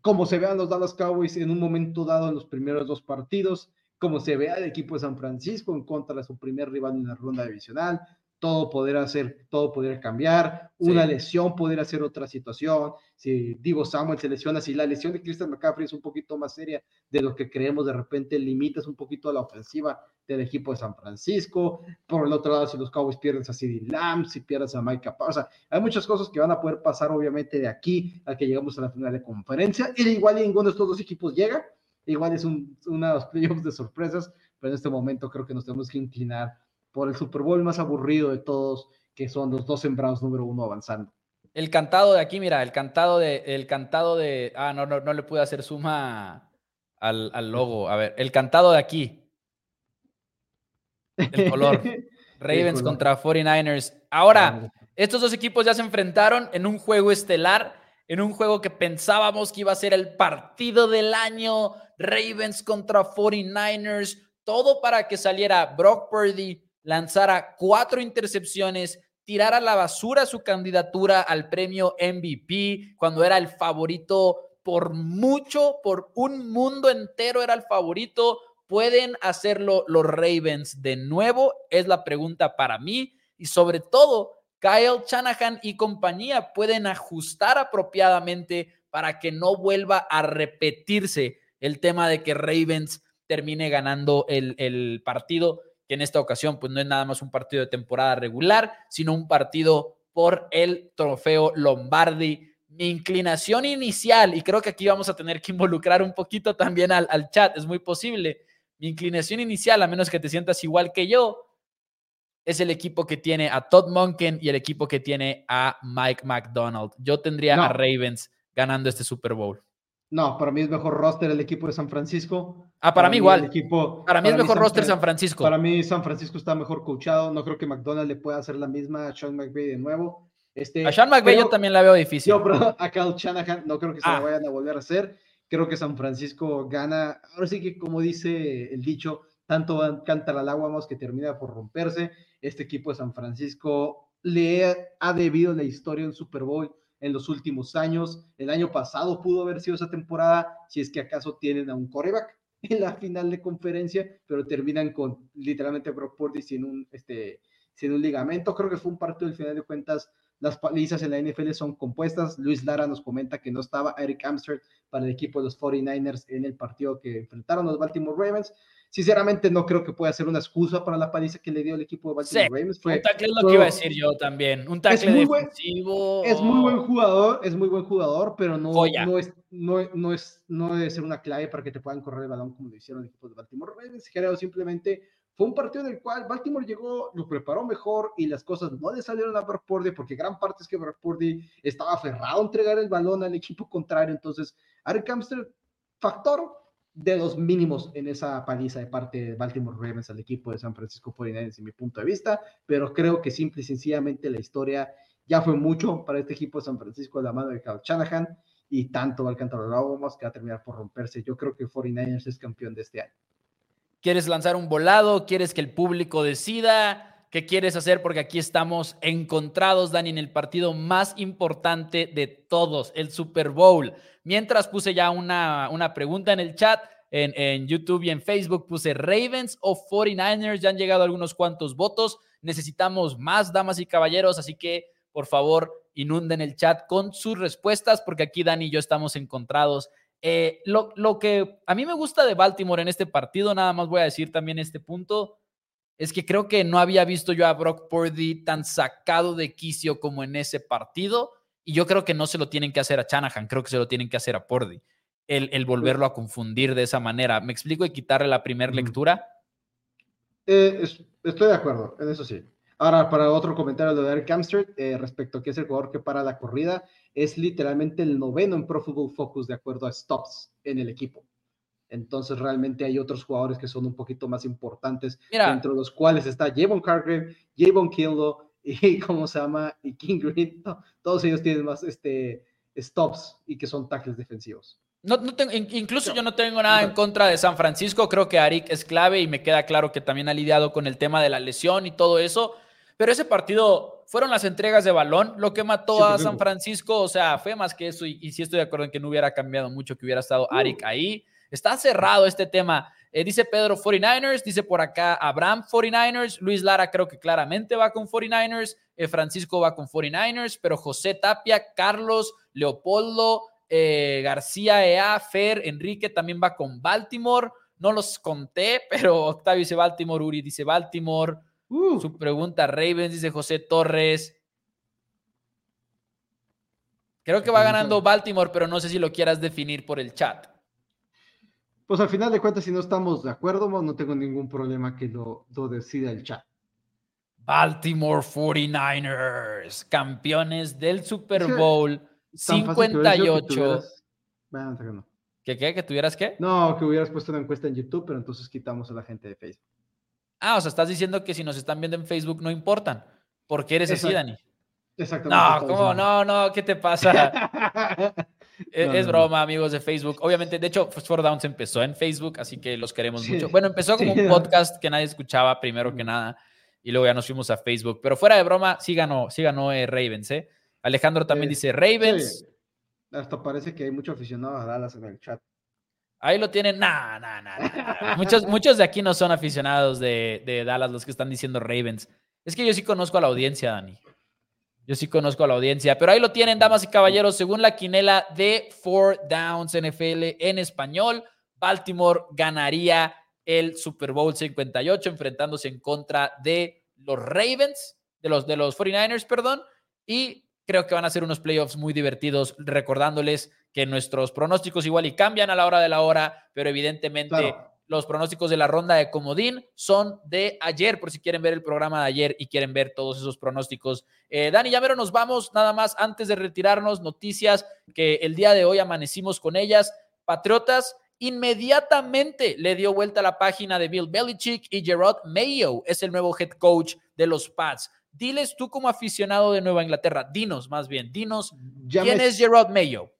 como se vean los Dallas Cowboys en un momento dado en los primeros dos partidos, como se vea el equipo de San Francisco en contra de su primer rival en la ronda divisional, todo podría hacer, todo podría cambiar, una lesión podría ser otra situación, si Divo Samuel se lesiona, si la lesión de Christian McCaffrey es un poquito más seria de lo que creemos, de repente limitas un poquito a la ofensiva del equipo de San Francisco, por el otro lado, si los Cowboys pierden a CeeDee Lamb, si pierdes a Mike o sea, hay muchas cosas que van a poder pasar obviamente de aquí a que llegamos a la final de conferencia, y igual ninguno de estos dos equipos llega, igual es un, una de los playoffs de sorpresas, pero en este momento creo que nos tenemos que inclinar por el Super Bowl más aburrido de todos, que son los dos sembrados número uno avanzando. El cantado de aquí, mira, el cantado de, el cantado de, ah, no, no, no le pude hacer suma al, al logo. A ver, el cantado de aquí. El color. Ravens contra 49ers. Ahora, estos dos equipos ya se enfrentaron en un juego estelar en un juego que pensábamos que iba a ser el partido del año, Ravens contra 49ers, todo para que saliera Brock Purdy, lanzara cuatro intercepciones, tirara a la basura su candidatura al premio MVP cuando era el favorito por mucho, por un mundo entero era el favorito. ¿Pueden hacerlo los Ravens de nuevo? Es la pregunta para mí. Y sobre todo, Kyle Shanahan y compañía pueden ajustar apropiadamente para que no vuelva a repetirse el tema de que Ravens termine ganando el, partido, que en esta ocasión pues no es nada más un partido de temporada regular, sino un partido por el trofeo Lombardi. Mi inclinación inicial, y creo que aquí vamos a tener que involucrar un poquito también al, al chat, es muy posible. Mi inclinación inicial, a menos que te sientas igual que yo, es el equipo que tiene a Todd Monken y el equipo que tiene a Mike McDonald. Yo tendría a Ravens ganando este Super Bowl. No, para mí es mejor roster el equipo de San Francisco. Ah, para, mí, igual. para mí es mejor roster San Francisco. Para mí San Francisco está mejor coachado. No creo que McDonald le pueda hacer la misma a Sean McVay de nuevo. Este, a Sean McVay yo también la veo difícil. Yo, pero a Kyle Shanahan no creo que se lo ah. vayan a volver a hacer. Creo que San Francisco gana. Ahora sí que, como dice el dicho, tanto canta al agua más que termina por romperse. Este equipo de San Francisco le ha debido la historia en Super Bowl en los últimos años. El año pasado pudo haber sido esa temporada, si es que acaso tienen a un coreback en la final de conferencia, pero terminan con literalmente Brock Purdy sin un, este, sin un ligamento. Creo que fue un partido, al final de cuentas, las palizas en la NFL son compuestas. Luis Lara nos comenta que no estaba Eric Amsterdam para el equipo de los 49ers en el partido que enfrentaron los Baltimore Ravens. Sinceramente, no creo que pueda ser una excusa para la paliza que le dio el equipo de Baltimore Ravens. un tackle es lo que iba a decir yo también. Un tackle es defensivo. es muy buen jugador, es muy buen jugador, pero no, no, es, no, no, es, no debe ser una clave para que te puedan correr el balón como lo hicieron el equipo de Baltimore Ravens. Creo simplemente fue un partido en el cual Baltimore llegó, lo preparó mejor y las cosas no le salieron a Brock Purdy porque gran parte es que Brock Purdy estaba aferrado a entregar el balón al equipo contrario. Entonces, Eric factor de los mínimos en esa paliza de parte de Baltimore Ravens al equipo de San Francisco 49ers, en mi punto de vista, pero creo que simple y sencillamente la historia ya fue mucho para este equipo de San Francisco de la mano de Kyle Shanahan y tanto va a más que va a terminar por romperse. Yo creo que 49ers es campeón de este año. ¿Quieres lanzar un volado? ¿Quieres que el público decida? ¿Qué quieres hacer? Porque aquí estamos encontrados, Dani, en el partido más importante de todos, el Super Bowl. Mientras puse ya una, una pregunta en el chat, en, en, YouTube y en Facebook puse Ravens o 49ers. Ya han llegado algunos cuantos votos. Necesitamos más, damas y caballeros, así que por favor inunden el chat con sus respuestas, porque aquí Dani y yo estamos encontrados. Eh, lo, lo que a mí me gusta de Baltimore en este partido, nada más voy a decir también este punto, es que creo que no había visto yo a Brock Purdy tan sacado de quicio como en ese partido. Y yo creo que no se lo tienen que hacer a Shanahan, creo que se lo tienen que hacer a Pordy. El, volverlo a confundir de esa manera. ¿Me explico y quitarle la primera lectura? Eh, estoy de acuerdo, en eso sí. Ahora, para otro comentario de Eric Amsterdam, eh, respecto a que es el jugador que para la corrida, es literalmente el noveno en Pro Football Focus de acuerdo a stops en el equipo. Entonces, realmente hay otros jugadores que son un poquito más importantes, entre los cuales está Javon Cargrave, Javon Kildo, y cómo se llama, y King Green, todos ellos tienen más este, stops y que son tackles defensivos. No, no tengo, incluso yo no tengo nada en contra de San Francisco, creo que Arik es clave y me queda claro que también ha lidiado con el tema de la lesión y todo eso, pero ese partido fueron las entregas de balón lo que mató a San Francisco, o sea, fue más que eso y, y, sí estoy de acuerdo en que no hubiera cambiado mucho que hubiera estado Arik ahí. Está cerrado este tema. Eh, dice Pedro 49ers, dice por acá Abraham 49ers, Luis Lara creo que claramente va con 49ers, eh, Francisco va con 49ers, pero José Tapia, Carlos, Leopoldo, eh, García EA, Fer, Enrique también va con Baltimore. No los conté, pero Octavio dice Baltimore, Uri dice Baltimore. Uh. Su pregunta, Ravens, dice José Torres. Creo que va ganando Baltimore, pero no sé si lo quieras definir por el chat pues al final de cuentas, si no estamos de acuerdo, no tengo ningún problema que lo, decida el chat. Baltimore 49ers, campeones del Super Bowl 58. Que qué? ¿Que tuvieras qué? No, que hubieras puesto una encuesta en YouTube, pero entonces quitamos a la gente de Facebook. Ah, o sea, estás diciendo que si nos están viendo en Facebook no importan. ¿Por qué eres así, Dani? Exactamente. No, ¿cómo? No, no, ¿qué te pasa? es, broma, amigos de Facebook. Obviamente, de hecho, Four Downs empezó en Facebook, así que los queremos mucho. Bueno, empezó como un podcast que nadie escuchaba primero que nada, y luego ya nos fuimos a Facebook. Pero fuera de broma, sí ganó, sí ganó eh, Ravens, ¿eh? Alejandro también dice Ravens. Hasta parece que hay mucho aficionado a Dallas en el chat. Ahí lo tienen. Nah, nah, nah, muchos, muchos de aquí no son aficionados de, de Dallas, los que están diciendo Ravens. Es que yo sí conozco a la audiencia, Dani. Yo sí conozco a la audiencia, pero ahí lo tienen, damas y caballeros, según la quinela de Four Downs NFL en español, Baltimore ganaría el Super Bowl 58 enfrentándose en contra de los Ravens, de los, de los 49ers, perdón, y creo que van a ser unos playoffs muy divertidos, recordándoles que nuestros pronósticos igual y cambian a la hora de la hora, pero evidentemente los pronósticos de la ronda de comodín son de ayer, por si quieren ver el programa de ayer y quieren ver todos esos pronósticos. Eh, Dani, ya mero nos vamos, nada más antes de retirarnos, noticias que el día de hoy amanecimos con ellas. Patriotas inmediatamente le dio vuelta a la página de Bill Belichick y Gerard Mayo es el nuevo head coach de los Pats. Diles tú como aficionado de Nueva Inglaterra, dinos más bien, dinos, ¿quién es Gerard Mayo?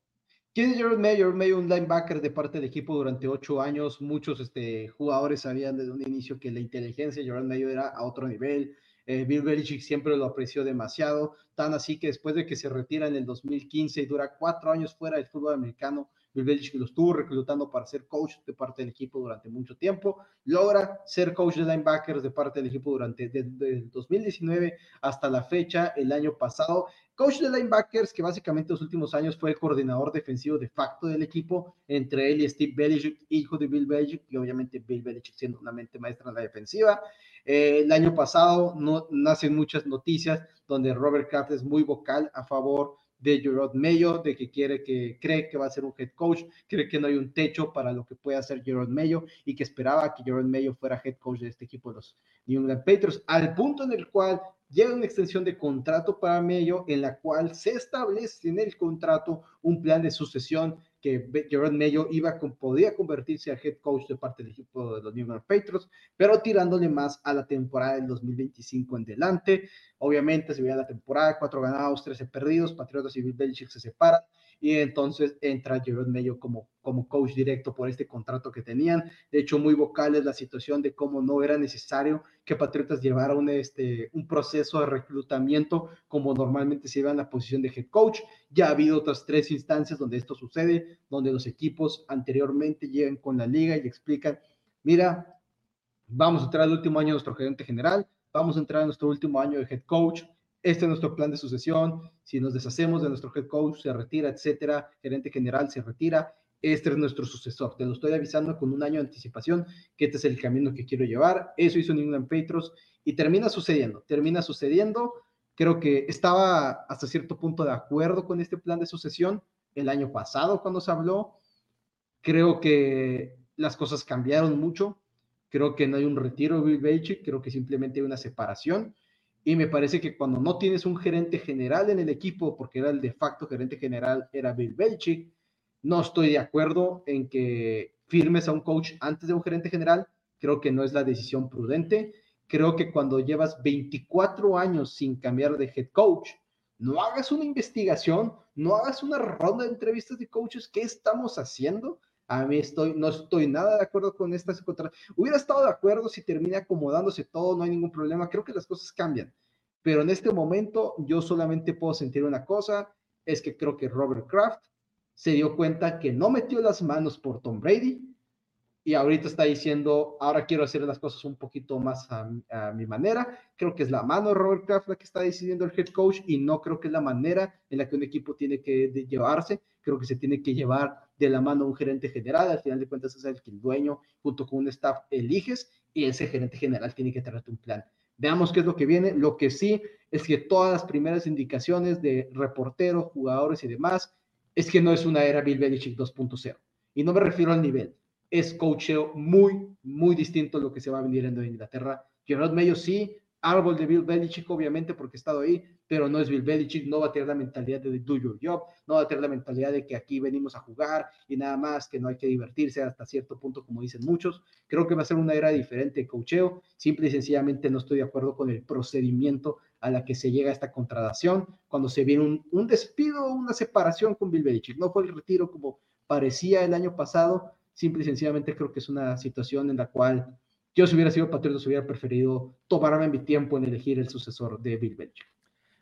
¿Quién es Gerard Mayo? Mayo, un linebacker de parte del equipo durante ocho años. Muchos este, jugadores sabían desde un inicio que la inteligencia de Gerard Mayo era a otro nivel. Eh, Bill Belichick siempre lo apreció demasiado, tan así que después de que se retira en el 2015 y dura cuatro años fuera del fútbol americano, Bill Belichick lo estuvo reclutando para ser coach de parte del equipo durante mucho tiempo. Logra ser coach de linebackers de parte del equipo durante desde el 2019 hasta la fecha, el año pasado. Coach de linebackers que básicamente los últimos años fue el coordinador defensivo de facto del equipo, entre él y Steve Belichick, hijo de Bill Belichick, y obviamente Bill Belichick siendo una mente maestra en la defensiva. Eh, el año pasado no, nacen muchas noticias donde Robert Kraft es muy vocal a favor de Gerard Mayo, de que quiere que cree que va a ser un head coach, cree que no hay un techo para lo que puede hacer Gerard Mayo y que esperaba que Gerard Mayo fuera head coach de este equipo de los New England Patriots, al punto en el cual llega una extensión de contrato para Mayo en la cual se establece en el contrato un plan de sucesión que Gerard Mayo iba podía convertirse a head coach de parte del equipo de los New England Patriots, pero tirándole más a la temporada del 2025 en delante. Obviamente se veía la temporada, cuatro ganados, 13 perdidos, Patriotas y Bill Belichick se separan y entonces entra Jerome Mayo como, como coach directo por este contrato que tenían. De hecho, muy vocal es la situación de cómo no era necesario que Patriotas llevara un, este, un proceso de reclutamiento como normalmente se lleva en la posición de head coach. Ya ha habido otras tres instancias donde esto sucede, donde los equipos anteriormente llegan con la liga y explican, mira, vamos a entrar al último año de nuestro gerente general, vamos a entrar en nuestro último año de head coach, este es nuestro plan de sucesión, si nos deshacemos de nuestro head coach, se retira, etcétera, gerente general se retira, este es nuestro sucesor. Te lo estoy avisando con un año de anticipación que este es el camino que quiero llevar. Eso hizo New England Patriots y termina sucediendo, termina sucediendo. Creo que estaba hasta cierto punto de acuerdo con este plan de sucesión el año pasado cuando se habló. Creo que las cosas cambiaron mucho. Creo que no hay un retiro de Bill Belichick, creo que simplemente hay una separación. Y me parece que cuando no tienes un gerente general en el equipo, porque era el de facto gerente general, era Bill Belichick, no estoy de acuerdo en que firmes a un coach antes de un gerente general. Creo que no es la decisión prudente. Creo que cuando llevas 24 años sin cambiar de head coach, no hagas una investigación, no hagas una ronda de entrevistas de coaches. ¿Qué estamos haciendo? A mí estoy, no estoy nada de acuerdo con esta contra. Hubiera estado de acuerdo si termina acomodándose todo, no hay ningún problema. Creo que las cosas cambian. Pero en este momento yo solamente puedo sentir una cosa, es que creo que Robert Kraft se dio cuenta que no metió las manos por Tom Brady y ahorita está diciendo, ahora quiero hacer las cosas un poquito más a, mi manera. Creo que es la mano de Robert Kraft la que está decidiendo el head coach y no creo que es la manera en la que un equipo tiene que llevarse. Creo que se tiene que llevar de la mano un gerente general. Al final de cuentas es el que dueño junto con un staff eliges y ese gerente general tiene que traerte un plan. Veamos qué es lo que viene. Lo que sí es que todas las primeras indicaciones de reporteros, jugadores y demás es que no es una era Bill Belichick 2.0. Y no me refiero al nivel es coacheo muy, muy distinto lo que se va a venir en Inglaterra. Gerard Mayo sí, árbol de Bill Belichick, obviamente, porque he estado ahí, pero no es Bill Belichick, no va a tener la mentalidad de do your job, no va a tener la mentalidad de que aquí venimos a jugar y nada más, que no hay que divertirse hasta cierto punto, como dicen muchos. Creo que va a ser una era diferente de coacheo. Simple y sencillamente no estoy de acuerdo con el procedimiento a la que se llega esta contratación, cuando se viene un, un despido, una separación con Bill Belichick. No fue el retiro como parecía el año pasado, simple y sencillamente creo que es una situación en la cual yo si hubiera sido Patriotas hubiera preferido tomarme mi tiempo en elegir el sucesor de Bill Belichick.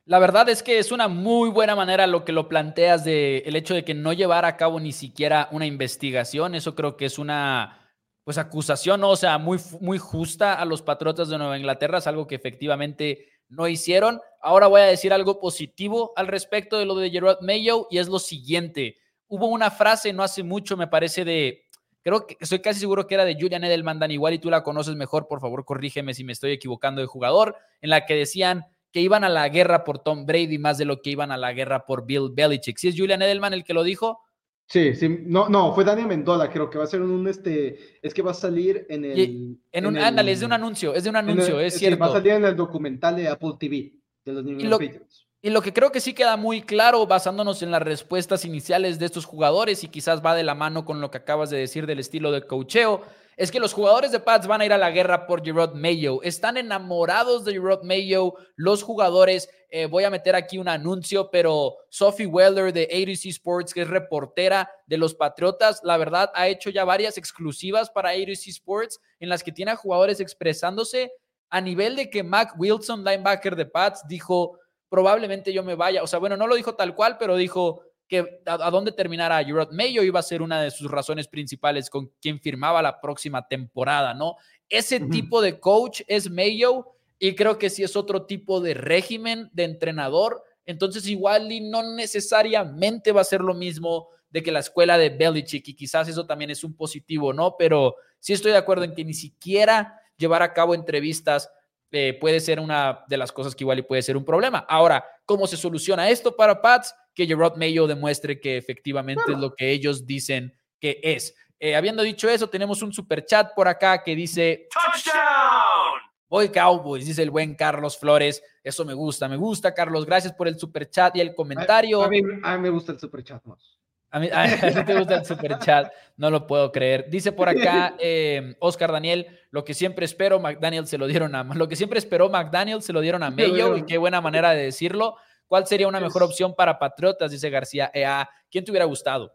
La verdad es que es una muy buena manera lo que lo planteas de el hecho de que no llevar a cabo ni siquiera una investigación. Eso creo que es una pues acusación, o sea, muy, muy justa a los Patriotas de Nueva Inglaterra. Es algo que efectivamente no hicieron. Ahora voy a decir algo positivo al respecto de lo de Gerard Mayo y es lo siguiente. Hubo una frase no hace mucho, me parece, de, creo que estoy casi seguro que era de Julian Edelman, Dan, igual y tú la conoces mejor, por favor, corrígeme si me estoy equivocando de jugador, en la que decían que iban a la guerra por Tom Brady más de lo que iban a la guerra por Bill Belichick. ¿Sí es Julian Edelman el que lo dijo? Sí, sí, no, no, fue Daniel Mendola, creo que va a ser un, este, es que va a salir en el... en un, ándale, es de un anuncio, es de un anuncio, es cierto. va a salir en el documental de Apple TV, de los New Patriots. Y lo que creo que sí queda muy claro, basándonos en las respuestas iniciales de estos jugadores, y quizás va de la mano con lo que acabas de decir del estilo de cocheo, es que los jugadores de Pats van a ir a la guerra por Gerard Mayo. Están enamorados de Gerard Mayo. Los jugadores, eh, voy a meter aquí un anuncio, pero Sophie Weller de ADC Sports, que es reportera de los Patriotas, la verdad ha hecho ya varias exclusivas para ADC Sports en las que tiene a jugadores expresándose a nivel de que Mac Wilson, linebacker de Pats, dijo probablemente yo me vaya. O sea, bueno, no lo dijo tal cual, pero dijo que a, dónde terminara Gerard Mayo iba a ser una de sus razones principales con quien firmaba la próxima temporada, ¿no? Ese tipo de coach es Mayo y creo que sí es otro tipo de régimen de entrenador. Entonces, igual y no necesariamente va a ser lo mismo de que la escuela de Belichick y quizás eso también es un positivo, ¿no? Pero sí estoy de acuerdo en que ni siquiera llevar a cabo entrevistas eh, puede ser una de las cosas que igual y puede ser un problema. Ahora, ¿cómo se soluciona esto para Pats? Que Gerard Mayo demuestre que efectivamente es lo que ellos dicen que es. Eh, habiendo dicho eso, tenemos un super chat por acá que dice ¡Touchdown! Voy Cowboys, dice el buen Carlos Flores. Eso me gusta, me gusta, Carlos. Gracias por el super chat y el comentario. A, mí, me gusta el super chat más. A mí, te gusta el super chat, no lo puedo creer. Dice por acá eh, Oscar Daniel, lo que siempre espero, McDaniel se lo dieron a, lo que siempre esperó McDaniel se lo dieron a Mayo y qué buena manera de decirlo. ¿Cuál sería una mejor opción para Patriotas? Dice García EA. ¿Quién te hubiera gustado?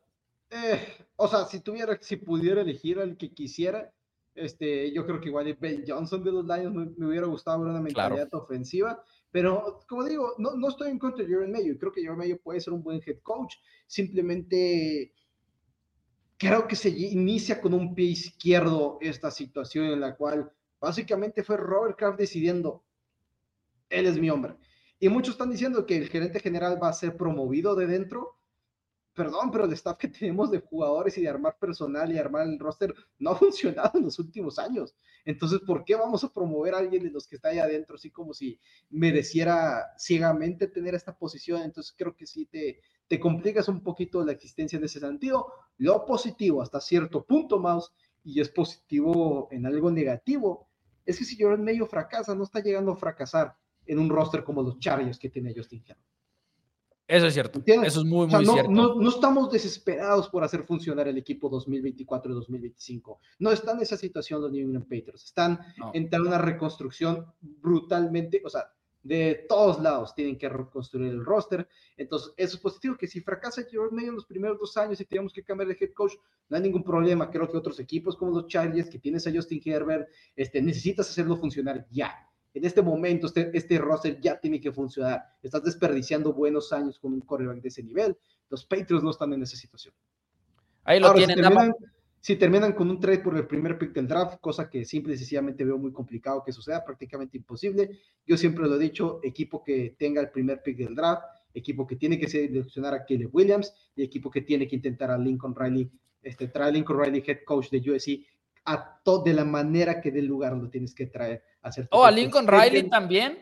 Eh, o sea, si tuviera, si pudiera elegir al que quisiera, este, yo creo que igual Ben Johnson de los Lions me, hubiera gustado una mentalidad ofensiva. Pero, como digo, no, no estoy en contra de Jeremy Mayo. Creo que Jeremy Mayo puede ser un buen head coach. Simplemente creo que se inicia con un pie izquierdo esta situación en la cual básicamente fue Robert Kraft decidiendo, él es mi hombre. Y muchos están diciendo que el gerente general va a ser promovido de dentro perdón, pero el staff que tenemos de jugadores y de armar personal y armar el roster no ha funcionado en los últimos años. Entonces, ¿por qué vamos a promover a alguien de los que está ahí adentro, así como si mereciera ciegamente tener esta posición? Entonces, creo que sí te, te complicas un poquito la existencia en ese sentido. Lo positivo hasta cierto punto, Mouse, y es positivo en algo negativo, es que si Jordan medio fracasa, no está llegando a fracasar en un roster como los Chargers que tiene Justin Herbert. Eso es cierto. Eso es muy, muy no, cierto. No, estamos desesperados por hacer funcionar el equipo 2024 y 2025. No están en esa situación los New England Patriots. Están en una reconstrucción brutalmente, o sea, de todos lados tienen que reconstruir el roster. Entonces, eso es positivo, que si fracasa George Mayo en los primeros dos años y tenemos que cambiar de head coach, no hay ningún problema. Creo que otros equipos como los Chargers, que tienes a Justin Herbert, este, necesitas hacerlo funcionar ya en este momento este, este roster ya tiene que funcionar. Estás desperdiciando buenos años con un quarterback de ese nivel. Los Patriots no están en esa situación. Ahí lo tienen. Si terminan, con un trade por el primer pick del draft, cosa que simple y sencillamente veo muy complicado que suceda, prácticamente imposible. Yo siempre lo he dicho, equipo que tenga el primer pick del draft, equipo que tiene que seleccionar a Caleb Williams y equipo que tiene que intentar a Lincoln Riley, este, traer a Lincoln Riley, head coach de USC, a todo de la manera que del lugar lo tienes que traer Oh, a Lincoln Riley también.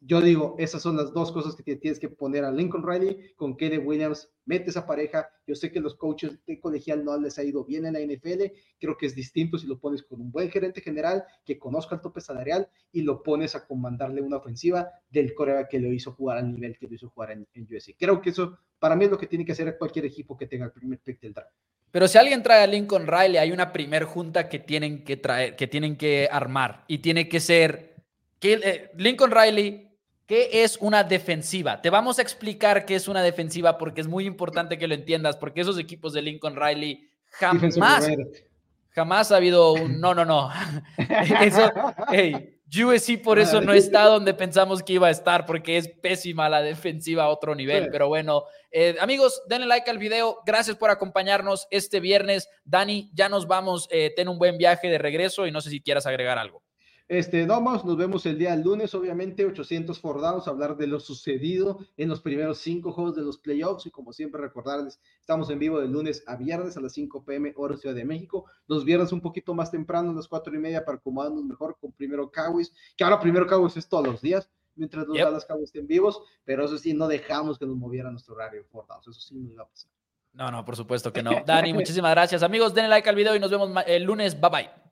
Yo digo, esas son las dos cosas que tienes que poner a Lincoln Riley con Kede Williams. Mete esa pareja. Yo sé que los coaches de colegial no les ha ido bien en la NFL. Creo que es distinto si lo pones con un buen gerente general que conozca el tope salarial y lo pones a comandarle una ofensiva del Corea que lo hizo jugar al nivel que lo hizo jugar en, en USC. Creo que eso para mí es lo que tiene que hacer cualquier equipo que tenga el primer pick del draft. Pero si alguien trae a Lincoln Riley, hay una primer junta que tienen que traer, que tienen que armar y tiene que ser que eh, Lincoln Riley ¿Qué es una defensiva? Te vamos a explicar qué es una defensiva porque es muy importante que lo entiendas, porque esos equipos de Lincoln Riley jamás, jamás ha habido un no, no, no. Eso, hey, USC por eso no está donde pensamos que iba a estar, porque es pésima la defensiva a otro nivel. Pero bueno, eh, amigos, denle like al video. Gracias por acompañarnos este viernes. Dani, ya nos vamos. Eh, ten un buen viaje de regreso y no sé si quieras agregar algo. Este, Domos, nos vemos el día lunes, obviamente, 800 fordados, hablar de lo sucedido en los primeros cinco juegos de los playoffs y como siempre recordarles, estamos en vivo de lunes a viernes a las 5 pm hora Ciudad de México, los viernes un poquito más temprano, a las 4 y media para acomodarnos mejor con primero Cowboys, que ahora primero Cowboys es todos los días, mientras los Dallas Cowboys estén vivos, pero eso sí, no dejamos que nos moviera nuestro horario fordados, eso sí no iba a pasar. No, no, por supuesto que no. Dani, muchísimas gracias. Amigos, denle like al video y nos vemos el lunes. Bye bye.